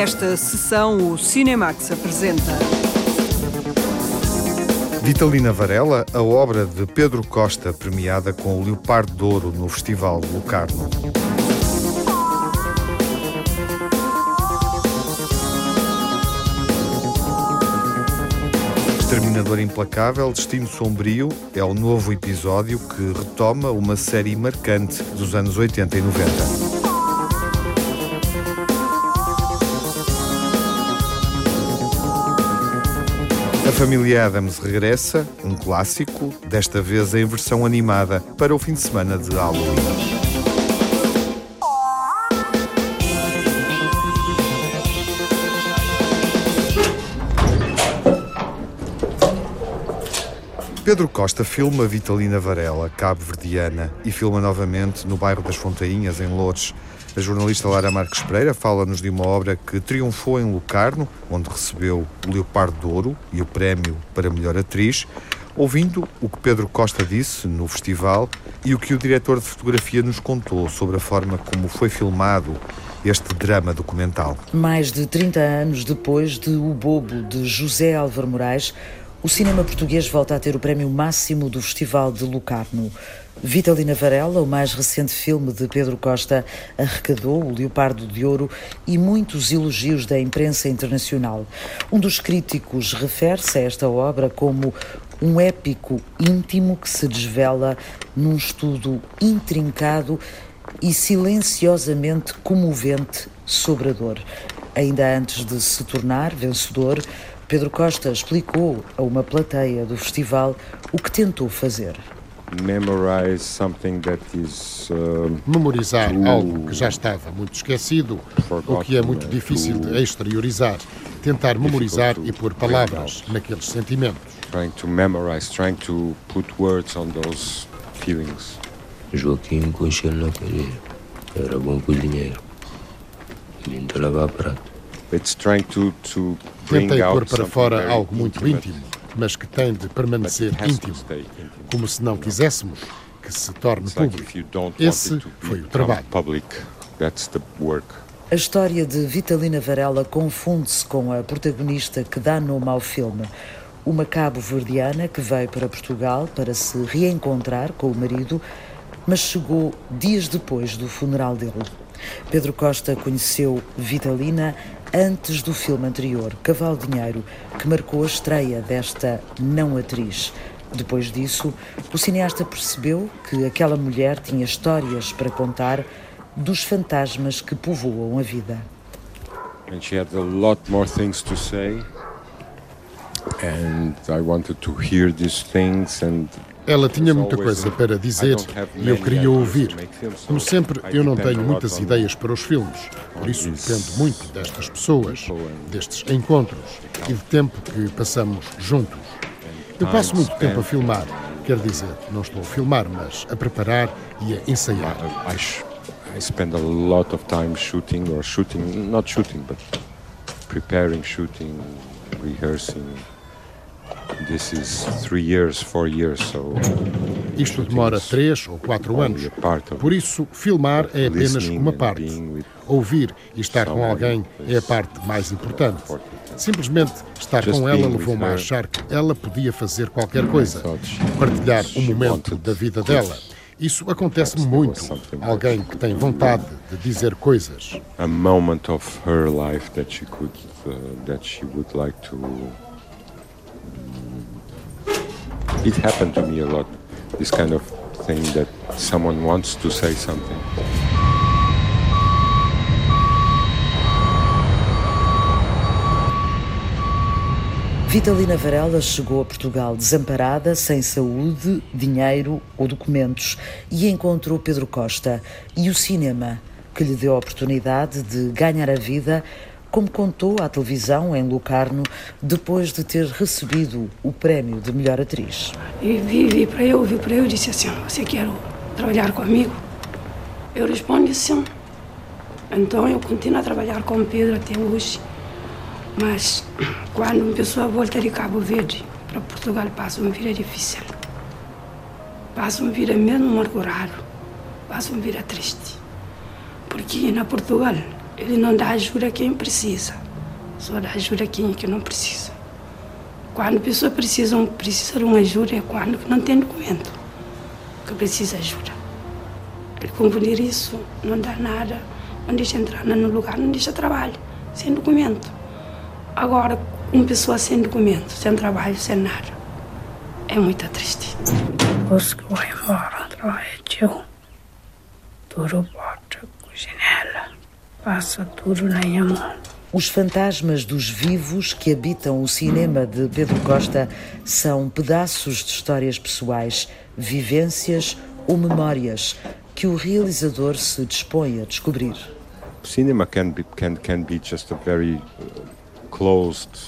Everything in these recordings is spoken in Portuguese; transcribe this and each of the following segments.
Nesta sessão, o Cinemax apresenta. Vitalina Varela, a obra de Pedro Costa, premiada com o Leopardo de Ouro no Festival Locarno. Exterminador Implacável, Destino Sombrio é o novo episódio que retoma uma série marcante dos anos 80 e 90. Família Adams regressa, um clássico, desta vez em versão animada, para o fim de semana de Halloween. Pedro Costa filma Vitalina Varela, cabo-verdiana, e filma novamente no bairro das Fontainhas, em Lourdes. A jornalista Lara Marques Pereira fala-nos de uma obra que triunfou em Locarno, onde recebeu o Leopardo de Ouro e o prémio para melhor atriz, ouvindo o que Pedro Costa disse no festival e o que o diretor de fotografia nos contou sobre a forma como foi filmado este drama documental. Mais de 30 anos depois de O Bobo, de José Álvaro Moraes, o cinema português volta a ter o prémio máximo do Festival de Locarno. Vitalina Varela, o mais recente filme de Pedro Costa, arrecadou o Leopardo de Ouro e muitos elogios da imprensa internacional. Um dos críticos refere-se a esta obra como um épico íntimo que se desvela num estudo intrincado e silenciosamente comovente sobre a dor. Ainda antes de se tornar vencedor, Pedro Costa explicou a uma plateia do festival o que tentou fazer. Uh, Memorizar algo que já estava muito esquecido, ou que é muito difícil de exteriorizar. Tentar memorizar e pôr palavras naqueles sentimentos. Trying to memorize, trying to put words on those feelings. Joaquim Conchel na cadeira. Era bom cozinheiro. Me entregava prato. It's trying to, to Tentei pôr para fora algo muito íntimo, mas que tem de permanecer íntimo como se não quiséssemos que se torne público. Esse foi o trabalho. A história de Vitalina Varela confunde-se com a protagonista que dá nome ao filme. Uma cabo-verdiana que veio para Portugal para se reencontrar com o marido, mas chegou dias depois do funeral dele. Pedro Costa conheceu Vitalina antes do filme anterior, Cavalo Dinheiro, que marcou a estreia desta não atriz. Depois disso, o cineasta percebeu que aquela mulher tinha histórias para contar dos fantasmas que povoam a vida. And she had a lot more things to say. And I wanted to hear these things and ela tinha muita coisa para dizer e eu queria ouvir. Como sempre, eu não tenho muitas ideias para os filmes, por isso dependo muito destas pessoas, destes encontros e do tempo que passamos juntos. Eu passo muito tempo a filmar. Quer dizer, não estou a filmar, mas a preparar e a ensaiar. I spend a lot of time shooting or shooting, not shooting, but preparing, shooting, rehearsing. Isto demora três ou quatro anos. Por isso, filmar é apenas uma parte. Ouvir e estar com alguém é a parte mais importante. Simplesmente estar com ela levou-me a achar que ela podia fazer qualquer coisa, partilhar um momento da vida dela. Isso acontece muito. Alguém que tem vontade de dizer coisas. A moment of her life that she could, uh, that she would like to. It happened to me a lot. This kind of thing that someone wants to say something. Vitalina Varela chegou a Portugal desamparada, sem saúde, dinheiro ou documentos e encontrou Pedro Costa e o cinema, que lhe deu a oportunidade de ganhar a vida, como contou à televisão em Locarno, depois de ter recebido o prémio de melhor atriz. E vi, vi para eu, vi para eu e disse assim: Você quer trabalhar comigo? Eu respondi sim. Então eu continuo a trabalhar com Pedro até hoje. Mas quando uma pessoa volta de Cabo Verde para Portugal, passa uma vida difícil. Passa uma vida mesmo amargurada. Passa uma vida triste. Porque na Portugal Ele não dá ajuda a quem precisa, só dá ajuda a quem que não precisa. Quando a pessoa precisa, precisa de uma ajuda é quando não tem documento, que precisa ajuda. Ele confundir isso não dá nada, não deixa entrar no lugar, não deixa trabalho, sem documento. Agora, uma pessoa sem documento, sem trabalho, sem nada, é muito triste. Vão embora, trabalho tudo porta, janela, passa tudo na minha mão. Os fantasmas dos vivos que habitam o cinema de Pedro Costa são pedaços de histórias pessoais, vivências ou memórias que o realizador se dispõe a descobrir. Cinema can be, can, can be just a very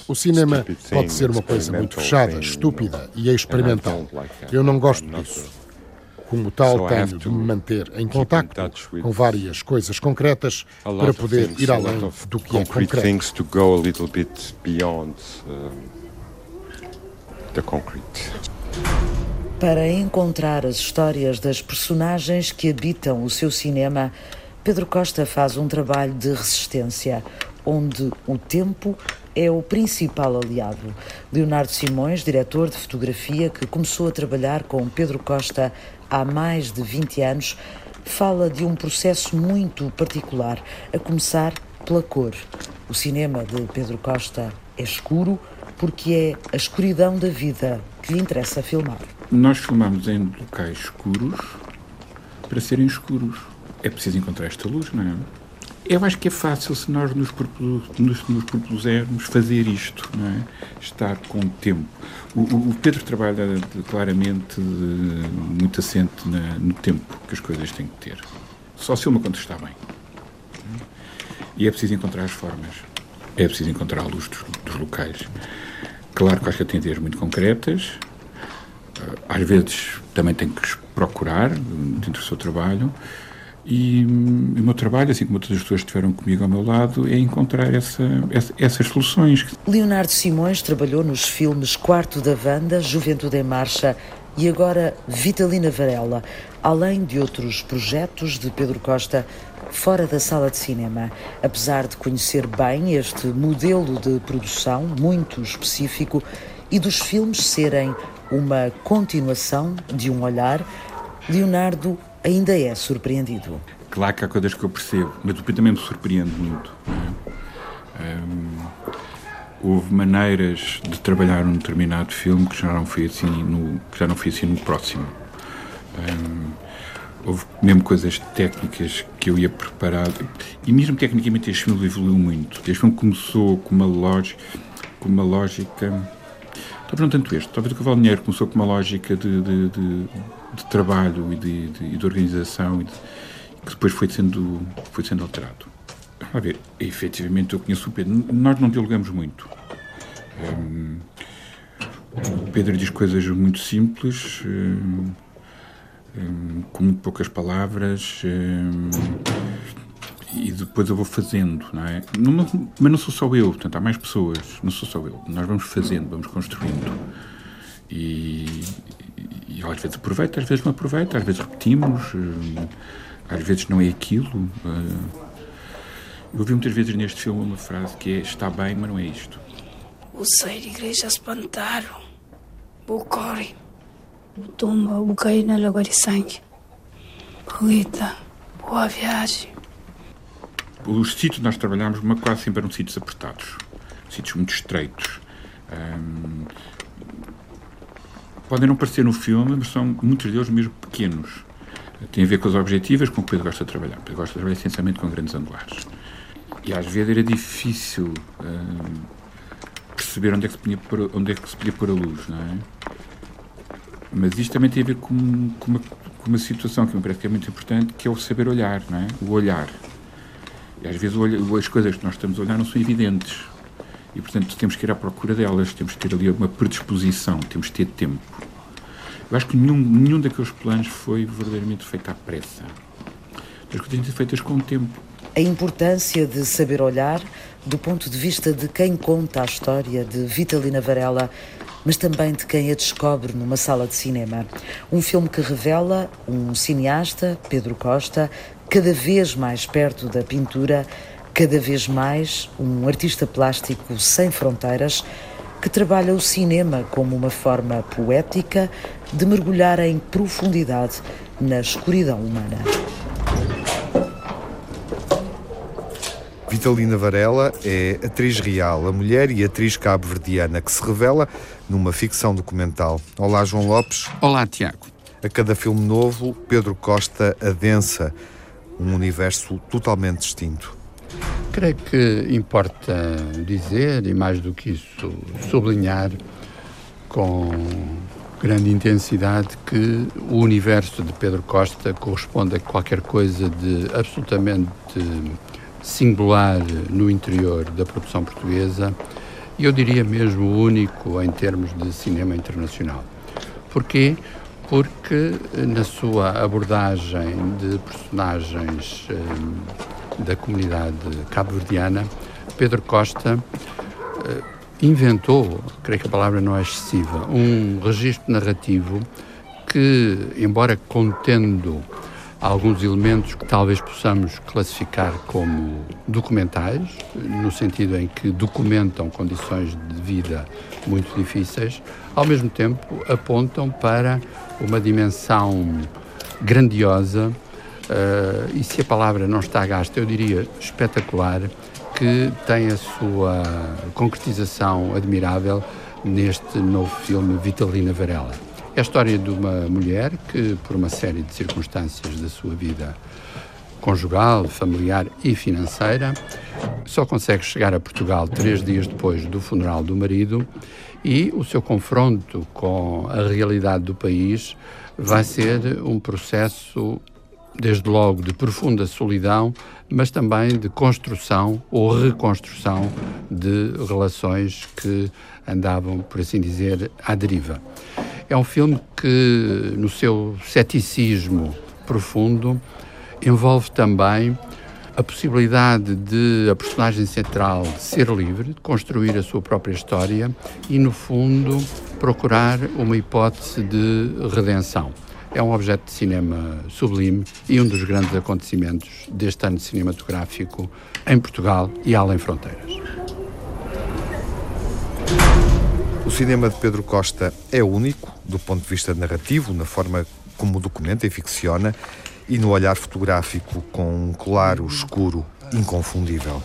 o cinema pode ser uma coisa muito fechada, estúpida e experimental. Eu não gosto disso. Como tal, tenho de me manter em contato com várias coisas concretas para poder ir além do que é concreto. Para encontrar as histórias das personagens que habitam o seu cinema, Pedro Costa faz um trabalho de resistência, onde o tempo é o principal aliado. Leonardo Simões, diretor de fotografia que começou a trabalhar com Pedro Costa há mais de 20 anos, fala de um processo muito particular, a começar pela cor. O cinema de Pedro Costa é escuro porque é a escuridão da vida que lhe interessa filmar. Nós filmamos em locais escuros para serem escuros. É preciso encontrar esta luz, não é? Eu acho que é fácil se nós nos, nos, nos propusermos fazer isto, é? Estar com o tempo. O, o Pedro trabalha claramente de, muito assente na, no tempo que as coisas têm que ter. Só se uma quando está bem. E é preciso encontrar as formas. É preciso encontrar a luz dos, dos locais. Claro que acho que tem ideias muito concretas. Às vezes também tem que procurar dentro do seu trabalho e, o meu trabalho, assim como outras pessoas que estiveram comigo ao meu lado, é encontrar essa, essa, essas soluções. Leonardo Simões trabalhou nos filmes Quarto da Vanda, Juventude em Marcha e agora Vitalina Varela, além de outros projetos de Pedro Costa fora da sala de cinema. Apesar de conhecer bem este modelo de produção muito específico e dos filmes serem uma continuação de um olhar, Leonardo ainda é surpreendido. Claro que há coisas que eu percebo, mas o também me surpreende muito. É? houve maneiras de trabalhar um determinado filme que já não foi assim no, já não foi assim no próximo. houve mesmo coisas técnicas que eu ia preparado e mesmo tecnicamente este filme evoluiu muito. Este filme começou com uma lógica, com uma lógica talvez não tanto este, talvez o Cavalo Dinheiro começou com uma lógica de, de, de de trabalho e de, de, de organização e de, que depois foi sendo, foi sendo alterado. A ver, efetivamente eu conheço o Pedro. Nós não dialogamos muito. Um, o Pedro diz coisas muito simples, um, um, com muito poucas palavras, e depois eu vou fazendo, não é? Não, mas não sou só eu, portanto, há mais pessoas, não sou só eu. Nós vamos fazendo, vamos construindo. E, e às vezes aproveito, às vezes não aproveito, às vezes repetimos, eh, às vezes não é aquilo. Eh. Eu ouvi muitas vezes neste filme uma frase que é está bem, mas não é isto. O sair de igreja espantaram, corre, o tumba, o cair na lagoa de sangue. Rita, boa viagem. Os sítios que nós trabalhamos, uma quase sempre eram sítios apertados, sítios muito estreitos. Um, podem não parecer no filme, mas são muitos deles mesmo pequenos. Tem a ver com os objetivos com que o Pedro gosta de trabalhar. O Pedro gosta de trabalhar essencialmente com grandes angulares. E às vezes era difícil uh, perceber onde é, que se podia pôr, onde é que se podia pôr a luz, não é? Mas isto também tem a ver com, com, uma, com uma situação que me parece que é muito importante, que é o saber olhar, não é? O olhar. E às vezes as coisas que nós estamos a olhar não são evidentes. E, portanto, temos que ir à procura delas, temos que ter ali uma predisposição, temos que ter tempo. Eu acho que nenhum, nenhum daqueles planos foi verdadeiramente feito à pressa. As coisas têm que ser feitas com o tempo. A importância de saber olhar do ponto de vista de quem conta a história de Vitalina Varela, mas também de quem a descobre numa sala de cinema. Um filme que revela um cineasta, Pedro Costa, cada vez mais perto da pintura, cada vez mais um artista plástico sem fronteiras que trabalha o cinema como uma forma poética de mergulhar em profundidade na escuridão humana. Vitalina Varela é atriz real, a mulher e atriz cabo-verdiana que se revela numa ficção documental. Olá, João Lopes. Olá, Tiago. A cada filme novo, Pedro Costa adensa um universo totalmente distinto. Creio que importa dizer, e mais do que isso, sublinhar com grande intensidade que o universo de Pedro Costa corresponde a qualquer coisa de absolutamente singular no interior da produção portuguesa e eu diria mesmo único em termos de cinema internacional. Porquê? Porque na sua abordagem de personagens da comunidade cabo-verdiana, Pedro Costa uh, inventou, creio que a palavra não é excessiva, um registro narrativo que, embora contendo alguns elementos que talvez possamos classificar como documentais, no sentido em que documentam condições de vida muito difíceis, ao mesmo tempo apontam para uma dimensão grandiosa Uh, e se a palavra não está gasta, eu diria espetacular, que tem a sua concretização admirável neste novo filme Vitalina Varela. É a história de uma mulher que, por uma série de circunstâncias da sua vida conjugal, familiar e financeira, só consegue chegar a Portugal três dias depois do funeral do marido e o seu confronto com a realidade do país vai ser um processo desde logo de profunda solidão, mas também de construção ou reconstrução de relações que andavam, por assim dizer, à deriva. É um filme que, no seu ceticismo profundo, envolve também a possibilidade de a personagem central ser livre, de construir a sua própria história e, no fundo, procurar uma hipótese de redenção é um objeto de cinema sublime e um dos grandes acontecimentos deste ano cinematográfico em Portugal e além fronteiras. O cinema de Pedro Costa é único do ponto de vista narrativo, na forma como documenta e ficciona e no olhar fotográfico com um claro escuro inconfundível.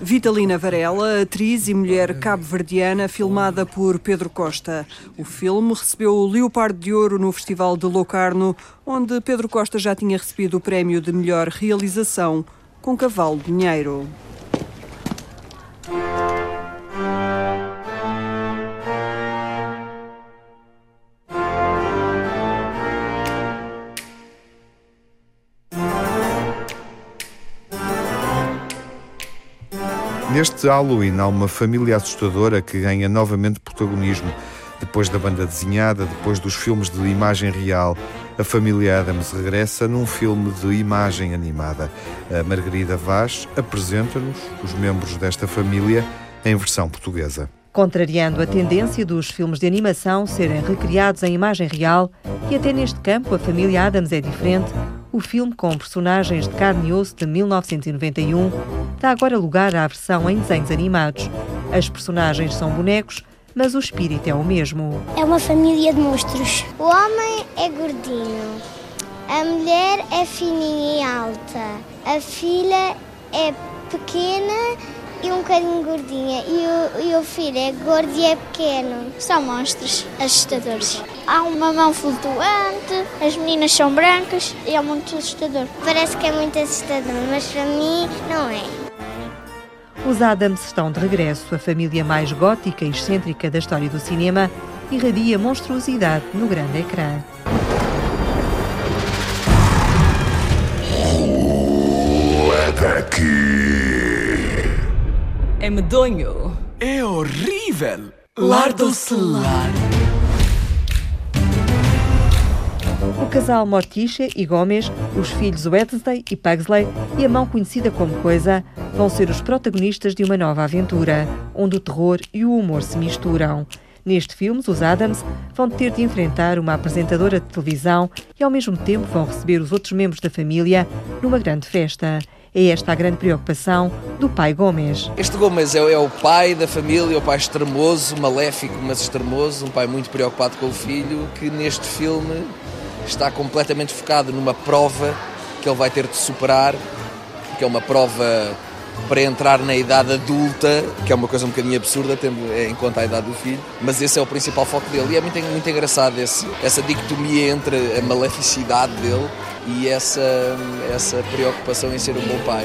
Vitalina Varela, atriz e mulher cabo-verdiana, filmada por Pedro Costa. O filme recebeu o Leopardo de Ouro no Festival de Locarno, onde Pedro Costa já tinha recebido o prémio de melhor realização com Cavalo Dinheiro. Neste Halloween há uma família assustadora que ganha novamente protagonismo. Depois da banda desenhada, depois dos filmes de imagem real, a família Adams regressa num filme de imagem animada. A Margarida Vaz apresenta-nos os membros desta família em versão portuguesa. Contrariando a tendência dos filmes de animação serem recriados em imagem real, e até neste campo a família Adams é diferente, o filme com personagens de carne e osso de 1991 dá agora lugar à versão em desenhos animados. As personagens são bonecos, mas o espírito é o mesmo. É uma família de monstros. O homem é gordinho, a mulher é fininha e alta, a filha é pequena e um bocadinho gordinha. E o, e o filho é gordo e é pequeno. São monstros assustadores. Há uma mão flutuante, as meninas são brancas e é muito assustador. Parece que é muito assustador, mas para mim não é. Os Adams estão de regresso. A família mais gótica e excêntrica da história do cinema irradia monstruosidade no grande ecrã. É daqui! É medonho. É horrível. Lardo celular. O casal Morticia e Gomes, os filhos Wednesday e Pugsley e a mão conhecida como Coisa vão ser os protagonistas de uma nova aventura, onde o terror e o humor se misturam. Neste filme, os Adams vão ter de enfrentar uma apresentadora de televisão e, ao mesmo tempo, vão receber os outros membros da família numa grande festa. É esta a grande preocupação do pai Gomes. Este Gomes é, é, o pai da família, o pai extremoso, maléfico, mas extremoso, um pai muito preocupado com o filho, que neste filme está completamente focado numa prova que ele vai ter de superar, que é uma prova para entrar na idade adulta, que é uma coisa um bocadinho absurda, tendo em conta a idade do filho, mas esse é o principal foco dele. E é muito, muito engraçado esse, essa dicotomia entre a maleficidade dele e essa, essa preocupação em ser um bom pai.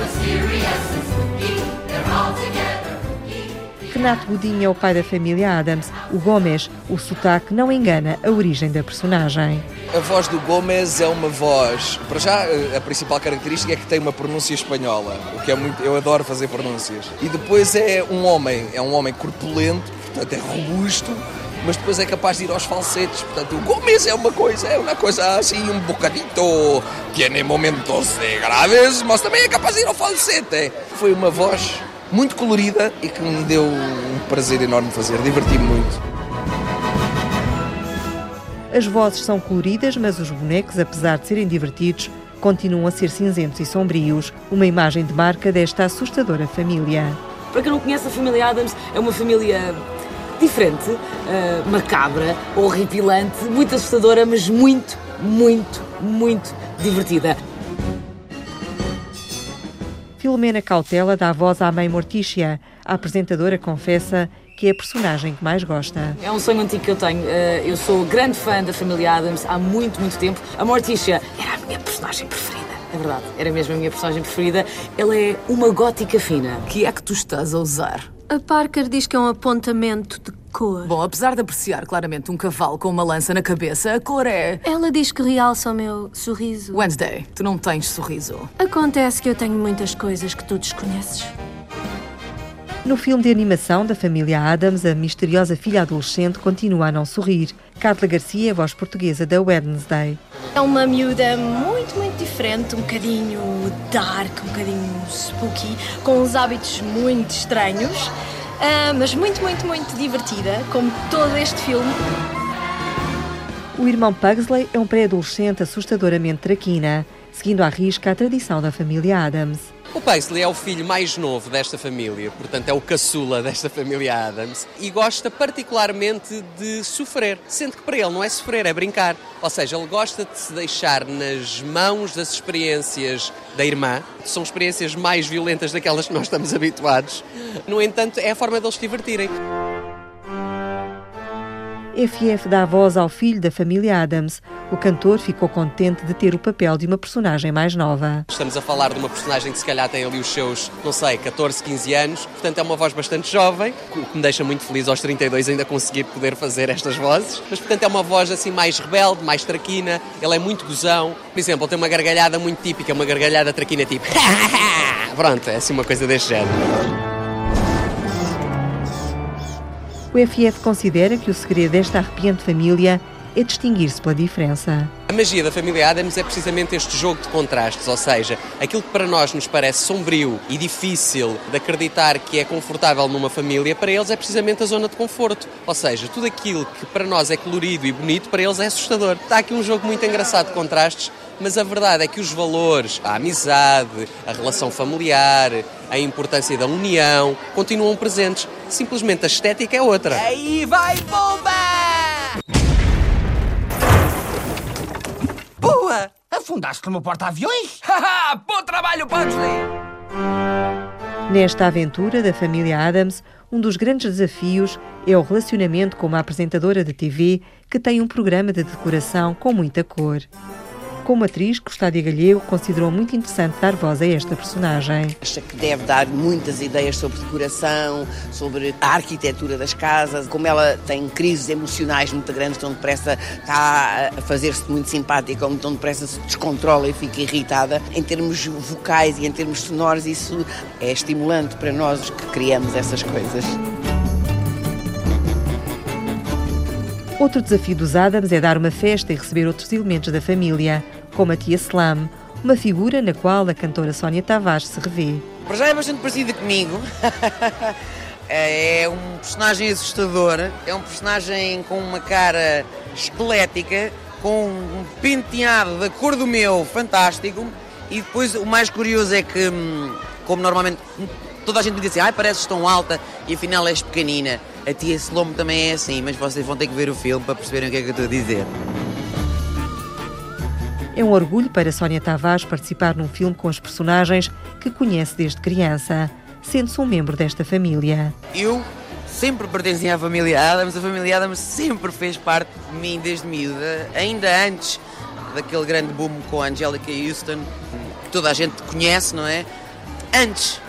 Renato Godinho é o pai da família Adams. O Gomes, o sotaque não engana a origem da personagem. A voz do Gomes é uma voz, para já a principal característica é que tem uma pronúncia espanhola, o que é muito, eu adoro fazer pronúncias. E depois é um homem, é um homem corpulento, portanto é robusto, mas depois é capaz de ir aos falsetes. Portanto, o Gomes é uma coisa, é uma coisa assim, um bocadito, tem momentos graves, mas também é capaz de ir ao falsete. Foi uma voz muito colorida e que me deu um prazer enorme fazer, diverti-me muito. As vozes são coloridas, mas os bonecos, apesar de serem divertidos, continuam a ser cinzentos e sombrios, uma imagem de marca desta assustadora família. Para quem não conhece, a família Adams é uma família diferente, uh, macabra, horripilante, muito assustadora, mas muito, muito, muito divertida. Filomena Cautela dá voz à mãe Mortícia. A apresentadora confessa que é a personagem que mais gosta. É um sonho antigo que eu tenho. Eh, eu sou grande fã da família Adams há muito, muito tempo. A Mortícia era a minha personagem preferida. É verdade, era mesmo a minha personagem preferida. Ela é uma gótica fina. Que é que tu estás a usar? A Parker diz que é um apontamento de cor. Bom, apesar de apreciar claramente um cavalo com uma lança na cabeça, a cor é. Ela diz que realça o meu sorriso. Wednesday, tu não tens sorriso. Acontece que eu tenho muitas coisas que tu desconheces. No filme de animação da família Adams, a misteriosa filha adolescente continua a não sorrir. Carla Garcia é voz portuguesa da Wednesday. É uma miúda muito, muito diferente, um bocadinho dark, um bocadinho spooky, com uns hábitos muito estranhos, uh, mas muito, muito, muito divertida, como todo este filme. O irmão Pugsley é um pré-adolescente assustadoramente traquina, seguindo à risca a tradição da família Adams. O Paisley é o filho mais novo desta família, portanto é o caçula desta família Adams e gosta particularmente de sofrer, sendo que para ele não é sofrer, é brincar. Ou seja, ele gosta de se deixar nas mãos das experiências da irmã, são experiências mais violentas daquelas que nós estamos habituados. No entanto, é a forma deles se divertirem. FF dá voz ao filho da família Adams. O cantor ficou contente de ter o papel de uma personagem mais nova. Estamos a falar de uma personagem que se calhar tem ali os seus, não sei, 14, 15 anos, portanto é uma voz bastante jovem, o que me deixa muito feliz aos 32 ainda conseguir poder fazer estas vozes, mas portanto é uma voz assim mais rebelde, mais traquina, ele é muito gozão. Por exemplo, ele tem uma gargalhada muito típica, uma gargalhada traquina tipo Pronto, é assim uma coisa deste género. O FF considera que o segredo desta arrepiante família é distinguir-se pela diferença. A magia da família Adams é precisamente este jogo de contrastes, ou seja, aquilo que para nós nos parece sombrio e difícil de acreditar que é confortável numa família, para eles é precisamente a zona de conforto. Ou seja, tudo aquilo que para nós é colorido e bonito, para eles é assustador. Está aqui um jogo muito engraçado de contrastes mas a verdade é que os valores, a amizade, a relação familiar, a importância da união continuam presentes. Simplesmente a estética é outra. Aí vai bomba! Boa! Afundaste no porta-aviões? Haha! Bom trabalho, Pugsley! Nesta aventura da família Adams, um dos grandes desafios é o relacionamento com uma apresentadora de TV que tem um programa de decoração com muita cor. Como atriz, Custádia Galhego considerou muito interessante dar voz a esta personagem. Acha que deve dar muitas ideias sobre decoração, sobre a arquitetura das casas, como ela tem crises emocionais muito grandes, tão depressa está a fazer-se muito simpática, ou tão depressa se descontrola e fica irritada. Em termos vocais e em termos sonoros, isso é estimulante para nós que criamos essas coisas. Outro desafio dos Adams é dar uma festa e receber outros elementos da família, como a tia Slam, uma figura na qual a cantora Sónia Tavares se revê. Já é bastante parecida comigo. É um personagem assustador, é um personagem com uma cara esquelética, com um penteado da cor do meu fantástico. E depois o mais curioso é que, hum, como normalmente toda a gente me diz assim, ai pareces tão alta e afinal és pequenina. A tia Slomo também é assim, mas vocês vão ter que ver o filme para perceberem o que é que eu estou a dizer. É um orgulho para Sónia Tavares participar num filme com as personagens que conhece desde criança, sendo-se um membro desta família. Eu sempre pertenci à família Adams, a família Adams sempre fez parte de mim desde miúda, ainda antes daquele grande boom com a Angelica Houston, que toda a gente conhece, não é? Antes,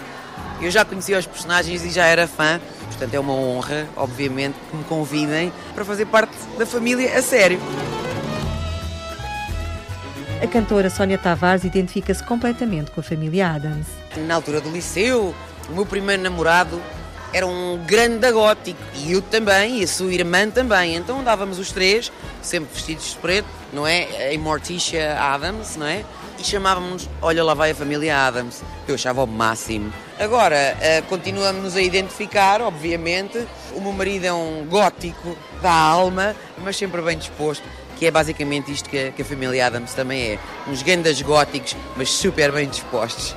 eu já conhecia os personagens e já era fã, portanto é uma honra, obviamente, que me convidem para fazer parte da família a sério. A cantora Sónia Tavares identifica-se completamente com a família Adams. Na altura do liceu, o meu primeiro namorado era um grande gótico e eu também, e a sua irmã também. Então andávamos os três, sempre vestidos de preto, não é? Em Morticia Adams, não é? E chamávamos Olha lá vai a família Adams. Eu achava o máximo. Agora, uh, continuamos a identificar, obviamente. O meu marido é um gótico da alma, mas sempre bem disposto que é basicamente isto que a, que a família Adams também é. Uns grandes góticos, mas super bem dispostos.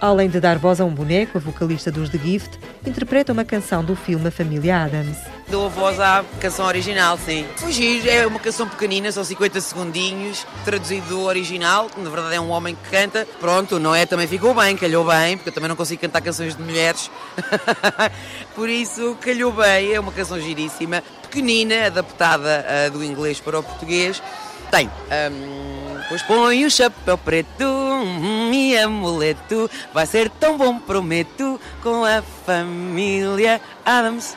Além de dar voz a um boneco, a vocalista dos The Gift interpreta uma canção do filme A Família Adams. Dou a voz à canção original, sim. Fugir é uma canção pequenina, são 50 segundinhos, traduzido do original, na verdade é um homem que canta. Pronto, não é? Também ficou bem, calhou bem, porque eu também não consigo cantar canções de mulheres. Por isso, calhou bem, é uma canção giríssima, pequenina, adaptada uh, do inglês para o português. Tem. Um, Pois põe o chapéu preto e amuleto, vai ser tão bom, prometo, com a família Adams.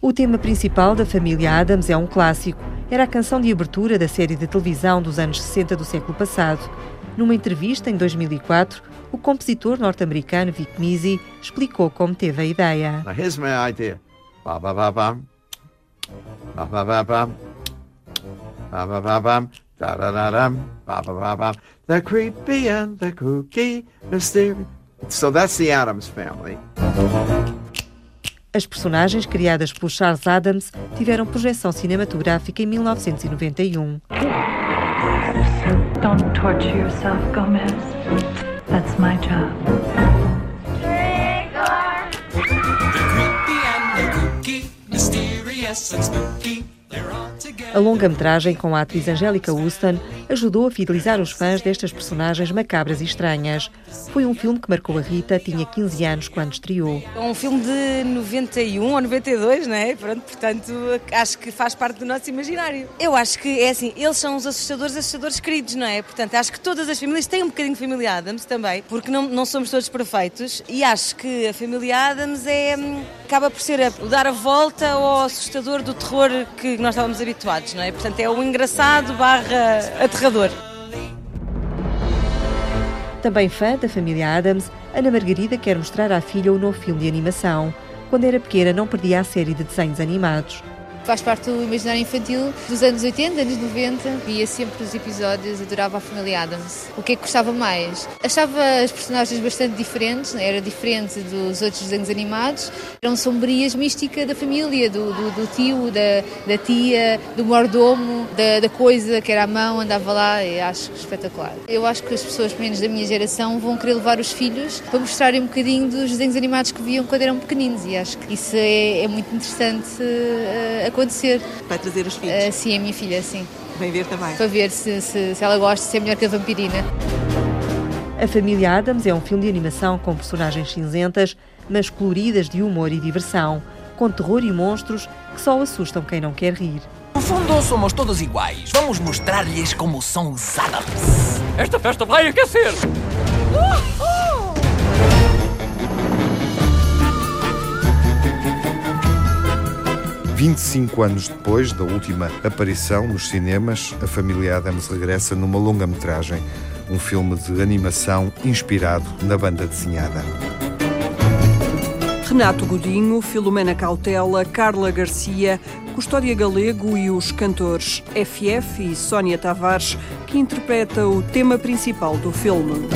O tema principal da família Adams é um clássico. Era a canção de abertura da série de televisão dos anos 60 do século passado. Numa entrevista em 2004, o compositor norte-americano Vic Mizzy explicou como teve a ideia. Now here's my idea. Ba, ba, ba, The creepy and the kooky, mysterious. So that's the Adams family. As personagens criadas por Charles Adams tiveram projeção cinematográfica em 1991. Don't torture yourself, Gomez. That's my job. A longa-metragem com a atriz Angélica Houston ajudou a fidelizar os fãs destas personagens macabras e estranhas. Foi um filme que marcou a Rita, tinha 15 anos quando estreou. É um filme de 91 ou 92, não é? Pronto, portanto, acho que faz parte do nosso imaginário. Eu acho que é assim, eles são os assustadores, assustadores queridos, não é? Portanto, acho que todas as famílias têm um bocadinho de família Adams também, porque não, não somos todos perfeitos e acho que a família Adams é, hum, acaba por ser a, dar a volta ao assustador do terror que nós estávamos habituados, não é? Portanto, é o engraçado barra aterrador. Também fã da família Adams, Ana Margarida quer mostrar à filha o novo filme de animação. Quando era pequena, não perdia a série de desenhos animados. Faz parte do imaginário infantil dos anos 80, anos 90. Via sempre os episódios, adorava a família Adams. O que é que gostava mais? Achava as personagens bastante diferentes, né? era diferente dos outros desenhos animados. Eram sombrias mística da família, do, do, do tio, da, da, tia, do mordomo, da, da, coisa que era a mão, andava lá e acho espetacular. Eu acho que as pessoas, menos da minha geração, vão querer levar os filhos para mostrarem um bocadinho dos desenhos animados que viam quando eram pequeninos e acho que isso é, é muito interessante uh, acontecer. Vai trazer os filhos? Uh, sim, a minha filha, sim. Vem ver também? Para ver se, se, se ela gosta, se é melhor que a vampirina. A Família Adams é um filme de animação com personagens cinzentas, mas coloridas de humor e diversão, com terror e monstros que só assustam quem não quer rir. No fundo, somos todos iguais. Vamos mostrar-lhes como são os Adams. Esta festa vai aquecer! Uh! 25 anos depois da última aparição nos cinemas, a família Adams regressa numa longa-metragem, um filme de animação inspirado na banda desenhada. Renato Godinho, Filomena Cautela, Carla Garcia, Custódia Galego e os cantores FF e Sónia Tavares, que interpreta o tema principal do filme.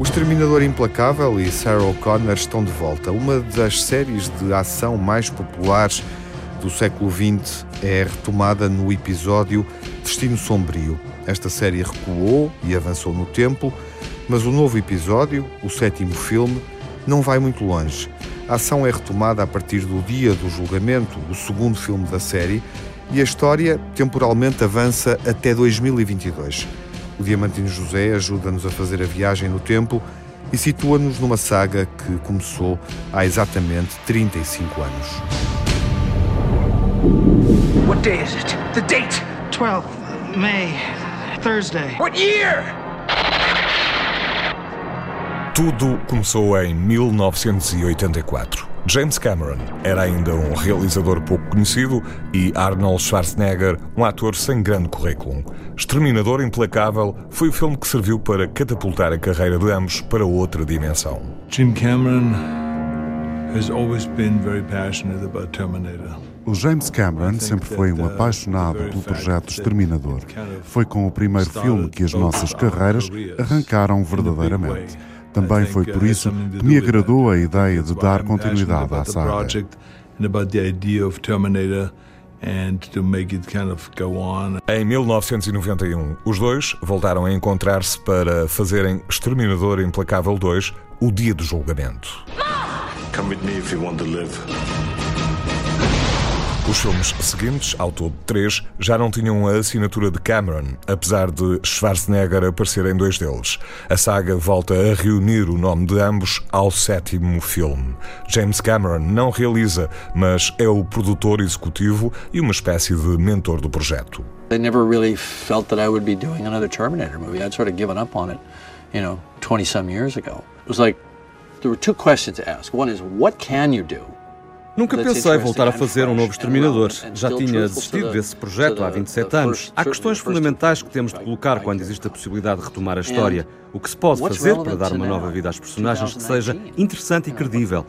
O Exterminador Implacável e Sarah Connor estão de volta. Uma das séries de ação mais populares do século XX é retomada no episódio Destino Sombrio. Esta série recuou e avançou no tempo, mas o novo episódio, o sétimo filme, não vai muito longe. A ação é retomada a partir do dia do julgamento, o segundo filme da série, e a história temporalmente avança até 2022. O Diamantino José ajuda-nos a fazer a viagem no tempo e situa-nos numa saga que começou há exatamente 35 anos. What day is it? The date! 12th May, Thursday. What year? Tudo começou em 1984. James Cameron era ainda um realizador pouco conhecido e Arnold Schwarzenegger um ator sem grande currículo. Exterminador Implacável foi o filme que serviu para catapultar a carreira de ambos para outra dimensão. Jim Cameron has always been very passionate about Terminator. O James Cameron sempre foi um apaixonado pelo projeto Exterminador. Foi com o primeiro filme que as nossas carreiras arrancaram verdadeiramente. Também foi por isso que me agradou a ideia de dar continuidade à saga. Em 1991, os dois voltaram a encontrar-se para fazerem Exterminador Implacável 2, O Dia do Julgamento. Come with me if you want to live. Os filmes seguintes, ao todo três, já não tinham a assinatura de Cameron, apesar de Schwarzenegger aparecer em dois deles. A saga volta a reunir o nome de ambos ao sétimo filme. James Cameron não realiza, mas é o produtor executivo e uma espécie de mentor do projeto. I never really felt that I would be doing another Terminator movie. I'd sort of given up on it, you know, 20 some years ago. It was like there were two questions to ask. One is what can you do? Nunca pensei voltar a fazer um novo Exterminador. Já tinha desistido desse projeto há 27 anos. Há questões fundamentais que temos de colocar quando existe a possibilidade de retomar a história. O que se pode fazer para dar uma nova vida às personagens que seja interessante e credível.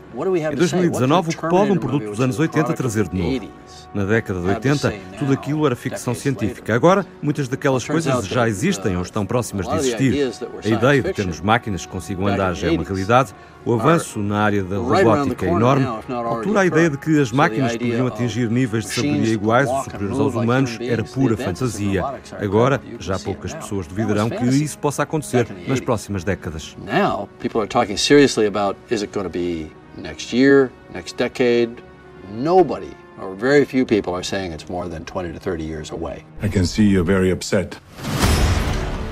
Em 2019, o que pode um produto dos anos 80 trazer de novo? Na década de 80, tudo aquilo era ficção científica. Agora, muitas daquelas coisas já existem ou estão próximas de existir. A ideia de termos máquinas que consigam andar já é uma realidade. O avanço na área da robótica é enorme. Altura, a ideia de que as máquinas poderiam atingir níveis de sabedoria iguais ou superiores aos humanos era pura fantasia. Agora, já poucas pessoas duvidarão que isso possa acontecer nas próximas décadas. Now, people are talking seriously about is it going to be next year, next decade? Nobody or very few people are saying it's more than 20 to 30 years away. I can see you're very upset.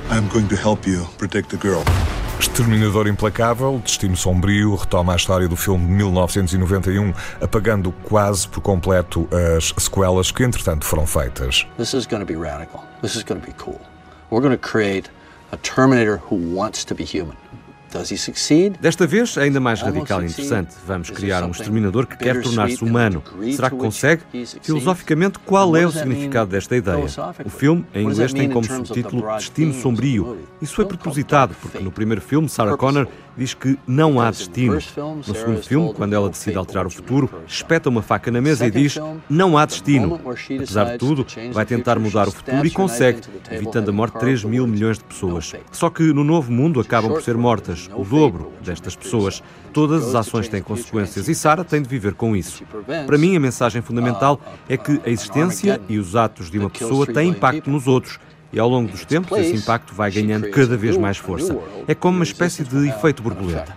I'm going to help you protect the girl. Exterminador Implacável, Destino Sombrio, retoma a história do filme de 1991, um, apagando quase por completo as sequelas que entretanto foram feitas. This is going to be radical. This is going to be cool. We're going to create a Terminator who wants to be human. Does he succeed? Desta vez, ainda mais radical e interessante. Vamos criar um exterminador que quer tornar-se humano. Será que consegue? Filosoficamente, qual é o significado desta ideia? O filme, em inglês, tem como subtítulo Destino Sombrio. Isso foi propositado, porque no primeiro filme, Sarah Connor diz que não há destino. No segundo filme, quando ela decide alterar o futuro, espeta uma faca na mesa e diz não há destino. Apesar de tudo, vai tentar mudar o futuro e consegue, evitando a morte de 3 mil milhões de pessoas. Só que no novo mundo acabam por ser mortas o dobro destas pessoas. Todas as ações têm consequências e Sarah tem de viver com isso. Para mim, a mensagem fundamental é que a existência e os atos de uma pessoa têm impacto nos outros e ao longo dos tempos esse impacto vai ganhando cada vez mais força. É como uma espécie de efeito borboleta.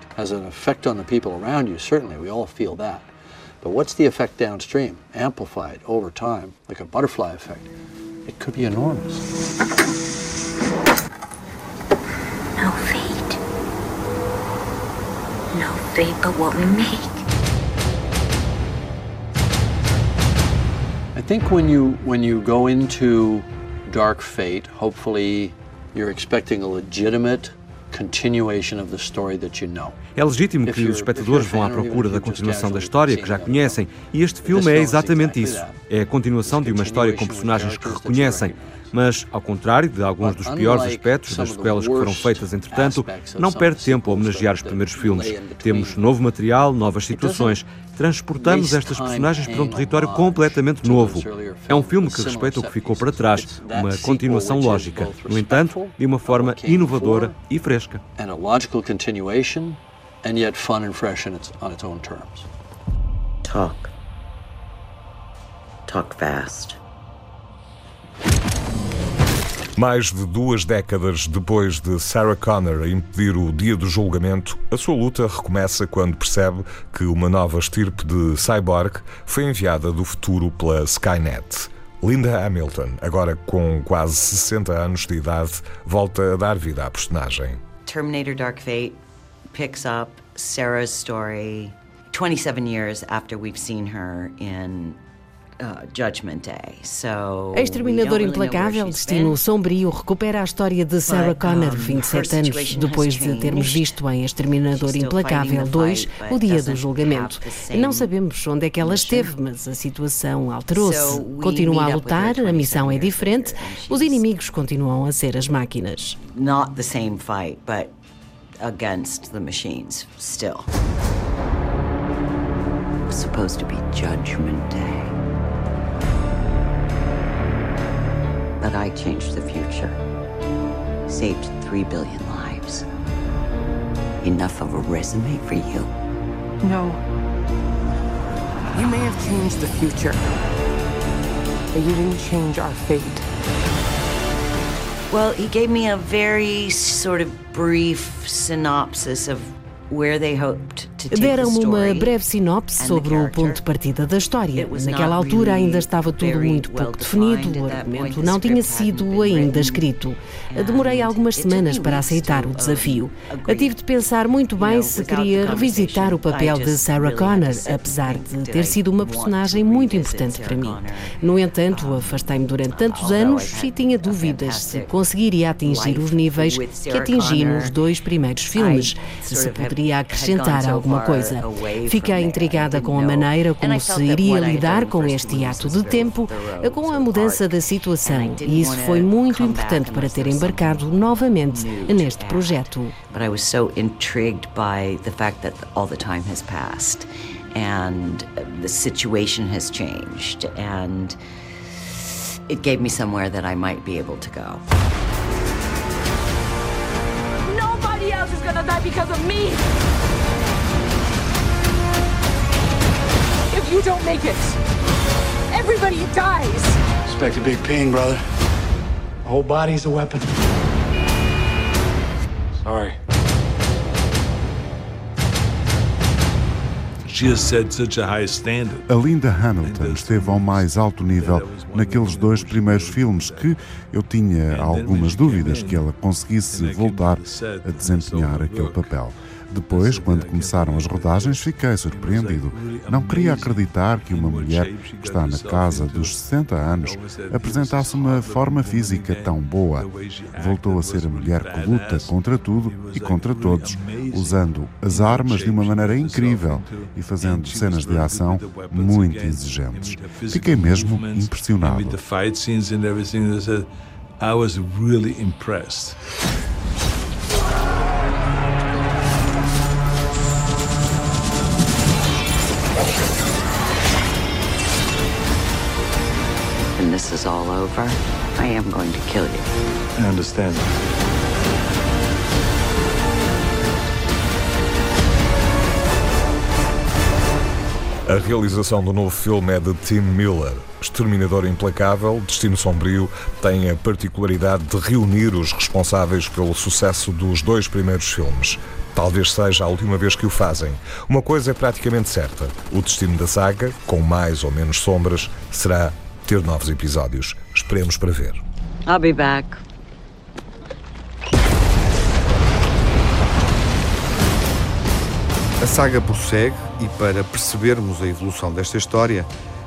But what's the effect downstream, amplified over time, like a butterfly effect? It could be enormous. No fate but what we make. I think when you when you go into Dark Fate, hopefully you're expecting a legitimate É legítimo que os espectadores vão à procura da continuação da história que já conhecem, e este filme é exatamente isso. É a continuação de uma história com personagens que reconhecem. Mas, ao contrário de alguns dos piores aspectos das sequelas que foram feitas entretanto, não perde tempo a homenagear os primeiros filmes. Temos novo material, novas situações. Transportamos estas personagens para um território completamente novo. É um filme que respeita o que ficou para trás, uma continuação lógica, no entanto, de uma forma inovadora e fresca. And a logical continuation, and yet fun and fresh in its, on its own terms. Talk. Talk fast. Mais de duas décadas depois de Sarah Connor impedir o dia do julgamento, a sua luta recomeça quando percebe que uma nova estirpe de cyborg foi enviada do futuro pela Skynet. Linda Hamilton, agora com quase 60 anos de idade, volta a dar vida à personagem. Terminator Dark Fate picks up Sarah's story 27 years after we've seen her in uh, Judgment Day. So Exterminador Implacável, Destino Sombrio, recupera a história de Sarah Connor, 27 anos depois de termos visto em Exterminador Implacável 2 o dia do julgamento. Não sabemos onde é que ela esteve, mas a situação alterou-se. Continua a lutar, a missão é diferente, os inimigos continuam a ser as máquinas. Not the same fight, but against the machines still. Supposed to be Judgment Day. But I changed the future. Saved three billion lives. Enough of a resume for you. No. You may have changed the future, but you didn't change our fate. Well, he gave me a very sort of brief synopsis of Deram-me uma breve sinopse sobre o ponto de partida da história. Naquela altura ainda estava tudo muito pouco definido, o argumento não tinha sido ainda escrito. Demorei algumas semanas para aceitar o desafio. Tive de pensar muito bem se queria revisitar o papel de Sarah Connor, apesar de ter sido uma personagem muito importante para mim. No entanto, afastei-me durante tantos anos e tinha dúvidas se conseguiria atingir os níveis que atingi nos dois primeiros filmes, se poderia acrescentar alguma coisa. Fiquei intrigada com a maneira como se iria lidar com este ato de tempo, com a mudança da situação, e isso foi muito importante para ter embarcado novamente neste projeto. But I was so intrigued by the fact that all the time has passed and the situation has changed and it gave me somewhere that I might be able to go. Because of me! If you don't make it, everybody dies! Expect a big ping, brother. The whole body's a weapon. Sorry. She has set such a high standard. A Linda Hamilton esteve ao mais alto nível naqueles dois primeiros filmes que eu tinha algumas dúvidas que ela conseguisse voltar a desempenhar aquele papel. Depois, quando começaram as rodagens, fiquei surpreendido. Não queria acreditar que uma mulher que está na casa dos 60 anos apresentasse uma forma física tão boa. Voltou a ser a mulher que luta contra tudo e contra todos, usando as armas de uma maneira incrível e fazendo cenas de ação muito exigentes. Fiquei mesmo impressionado. I was really impressed. This is all over, I am going to kill you. I understand. A realização do novo filme é de Tim Miller. Exterminador Implacável, Destino Sombrio, tem a particularidade de reunir os responsáveis pelo sucesso dos dois primeiros filmes. Talvez seja a última vez que o fazem. Uma coisa é praticamente certa: o destino da saga, com mais ou menos sombras, será ter novos episódios. Esperemos para ver. I'll be back. A saga prossegue e para percebermos a evolução desta história,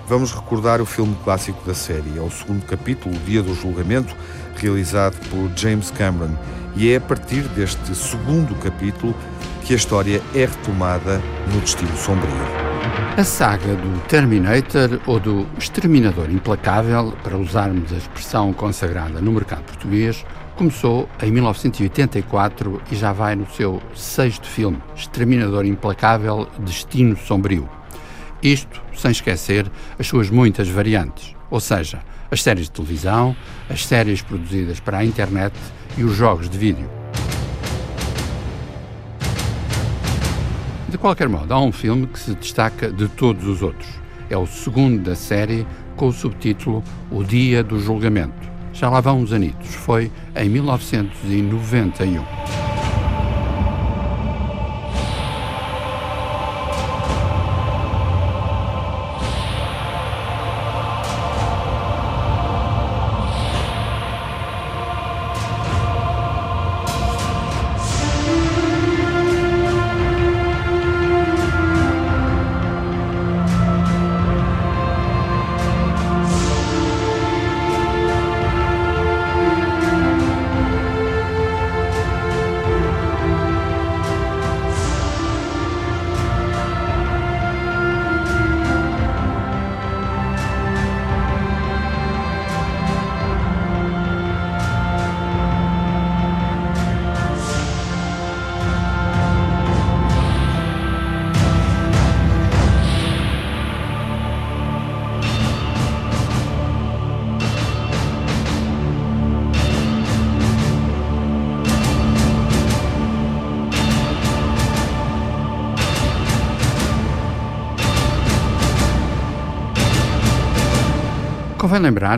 vamos recordar o filme clássico da série. É o segundo capítulo, O Dia do Julgamento, realizado por James Cameron. E é a partir deste segundo capítulo que a história é retomada no Destino Sombrio. A saga do Terminator ou do Exterminador Implacável, para usarmos a expressão consagrada no mercado português, começou em 1984 e já vai no seu sexto filme, Exterminador Implacável Destino Sombrio. Isto sem esquecer as suas muitas variantes, ou seja, as séries de televisão, as séries produzidas para a internet e os jogos de vídeo. De qualquer modo, há um filme que se destaca de todos os outros. É o segundo da série com o subtítulo O Dia do Julgamento. Já lá vão uns anitos. Foi em 1991.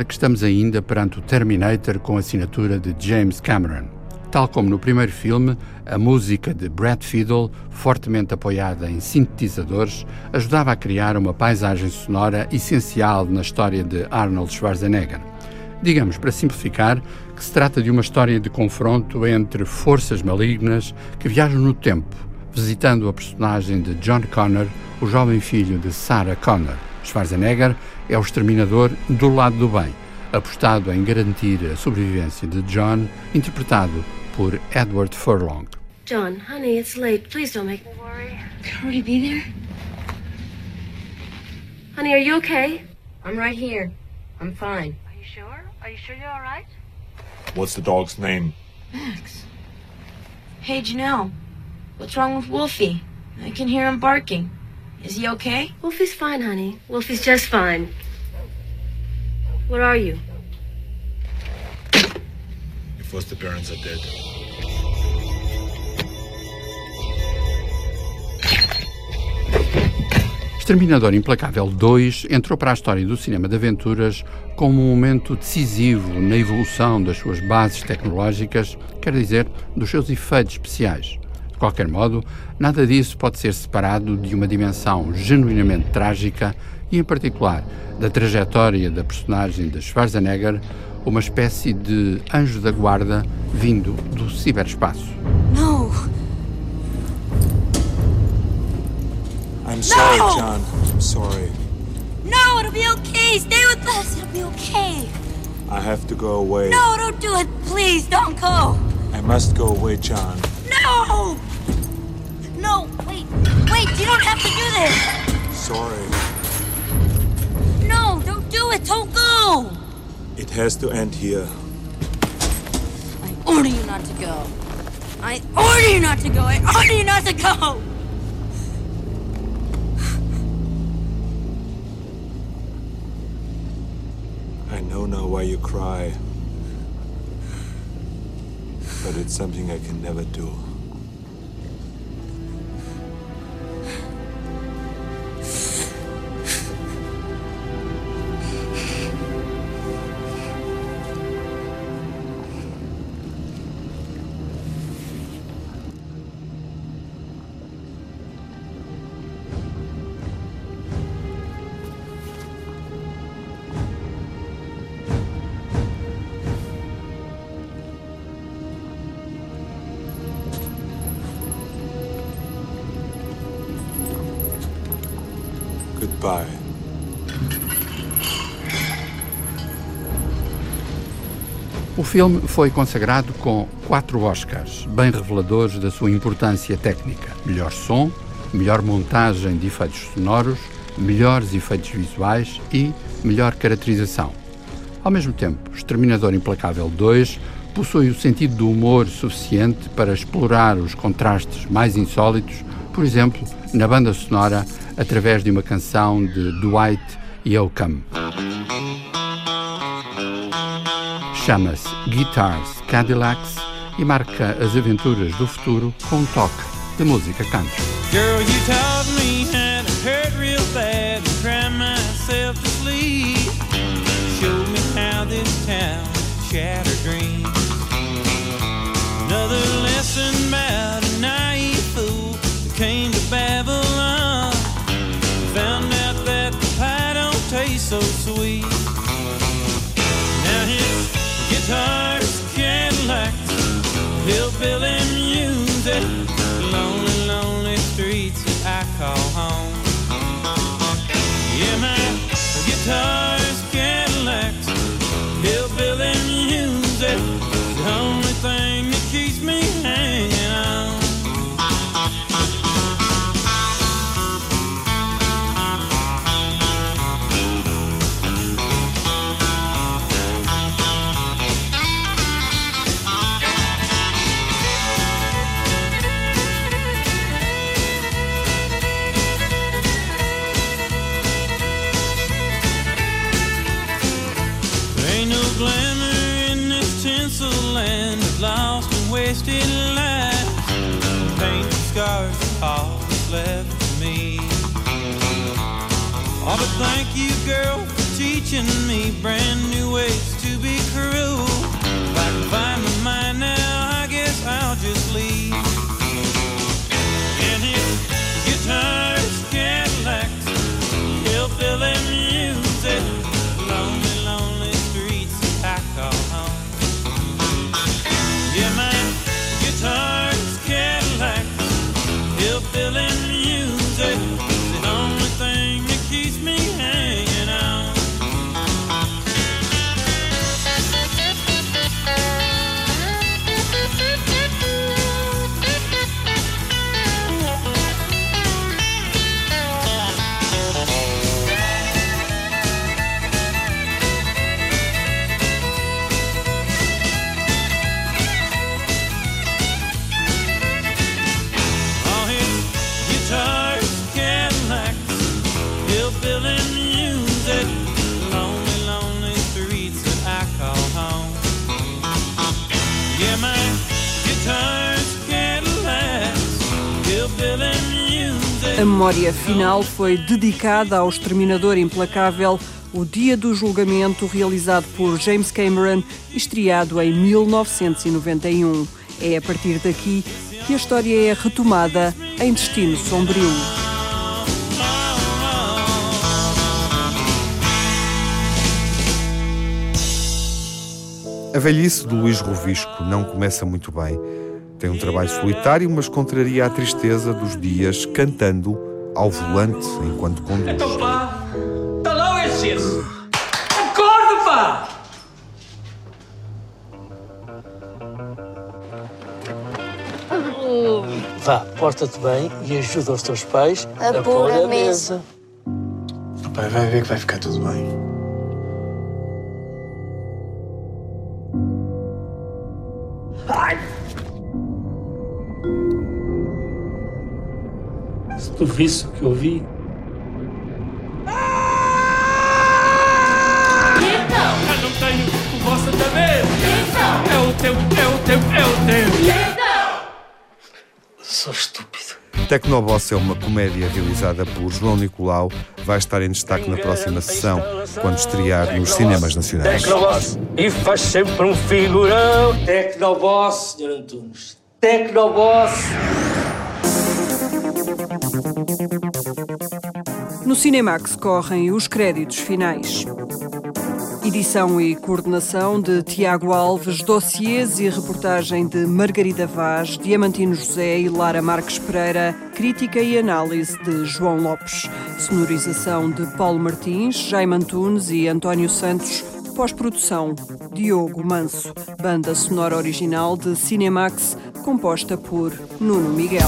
Que estamos ainda perante o Terminator com a assinatura de James Cameron. Tal como no primeiro filme, a música de Brad Fiedel, fortemente apoiada em sintetizadores, ajudava a criar uma paisagem sonora essencial na história de Arnold Schwarzenegger. Digamos, para simplificar, que se trata de uma história de confronto entre forças malignas que viajam no tempo, visitando a personagem de John Connor, o jovem filho de Sarah Connor. Schwarzenegger é o exterminador do lado do bem, apostado em garantir a sobrevivência de John, interpretado por Edward Furlong. John, honey, it's late. Please don't make me worry. Can we be there? Honey, are you okay? I'm right here. I'm fine. Are you sure? Are you sure you're all right? What's the dog's name? Max. Hey, Janelle. What's wrong with Wolfie? I can hear him barking. Is he okay? Wolfie's fine, honey. Wolfie's just fine. What are you? Your foster parents are dead. Exterminador Implacável 2 entrou para a história do cinema de aventuras como um momento decisivo na evolução das suas bases tecnológicas, quer dizer, dos seus efeitos especiais. De qualquer modo, nada disso pode ser separado de uma dimensão genuinamente trágica e, em particular, da trajetória da personagem de Schwarzenegger, uma espécie de anjo da guarda vindo do ciberespaço. No! I'm sorry, no! John. I'm sorry. No, it'll be okay. Stay with us. It'll be okay. I have to go away. No, don't do it. Please, don't go. I must go away, John. No! No, wait, wait, you don't have to do this! Sorry. No, don't do it, don't go! It has to end here. I order you not to go. I order you not to go! I order you not to go! I know now why you cry. But it's something I can never do. goodbye. O filme foi consagrado com quatro Oscars, bem reveladores da sua importância técnica: melhor som, melhor montagem de efeitos sonoros, melhores efeitos visuais e melhor caracterização. Ao mesmo tempo, Exterminador Implacável 2 possui o sentido do humor suficiente para explorar os contrastes mais insólitos por exemplo, na banda sonora, através de uma canção de Dwight Yoakam chama-se Guitars Cadillacs e marca as aventuras do futuro com um toque de música country. Girl, A memória final foi dedicada ao exterminador implacável O Dia do Julgamento, realizado por James Cameron, estreado em 1991. É a partir daqui que a história é retomada em Destino Sombrio. A velhice do Luís Rovisco não começa muito bem. Tem um trabalho solitário, mas contraria a tristeza dos dias cantando ao volante enquanto conduz. Então pá, está lá o excesso. Acorda, pá! Vá, porta-te bem e ajuda os teus pais A pôr a mesa. Pai, vai ver que vai ficar tudo bem. Se tu visse o que eu vi, Eu não tenho o vosso saber. É o teu, é o teu, é o teu. sou estúpido. Tecnoboss é uma comédia realizada por João Nicolau. Vai estar em destaque na próxima sessão, quando estrear nos cinemas nacionais. Tecnoboss. E faz sempre um figurão. Tecnoboss, Sr. Antunes. Tecnoboss. No Cinemax correm os créditos finais. Edição e coordenação de Tiago Alves, dossiês e reportagem de Margarida Vaz, Diamantino José e Lara Marques Pereira, crítica e análise de João Lopes, sonorização de Paulo Martins, Jaime Antunes e António Santos, Pós-produção: Diogo Manso. Banda sonora original de Cinemax, composta por Nuno Miguel.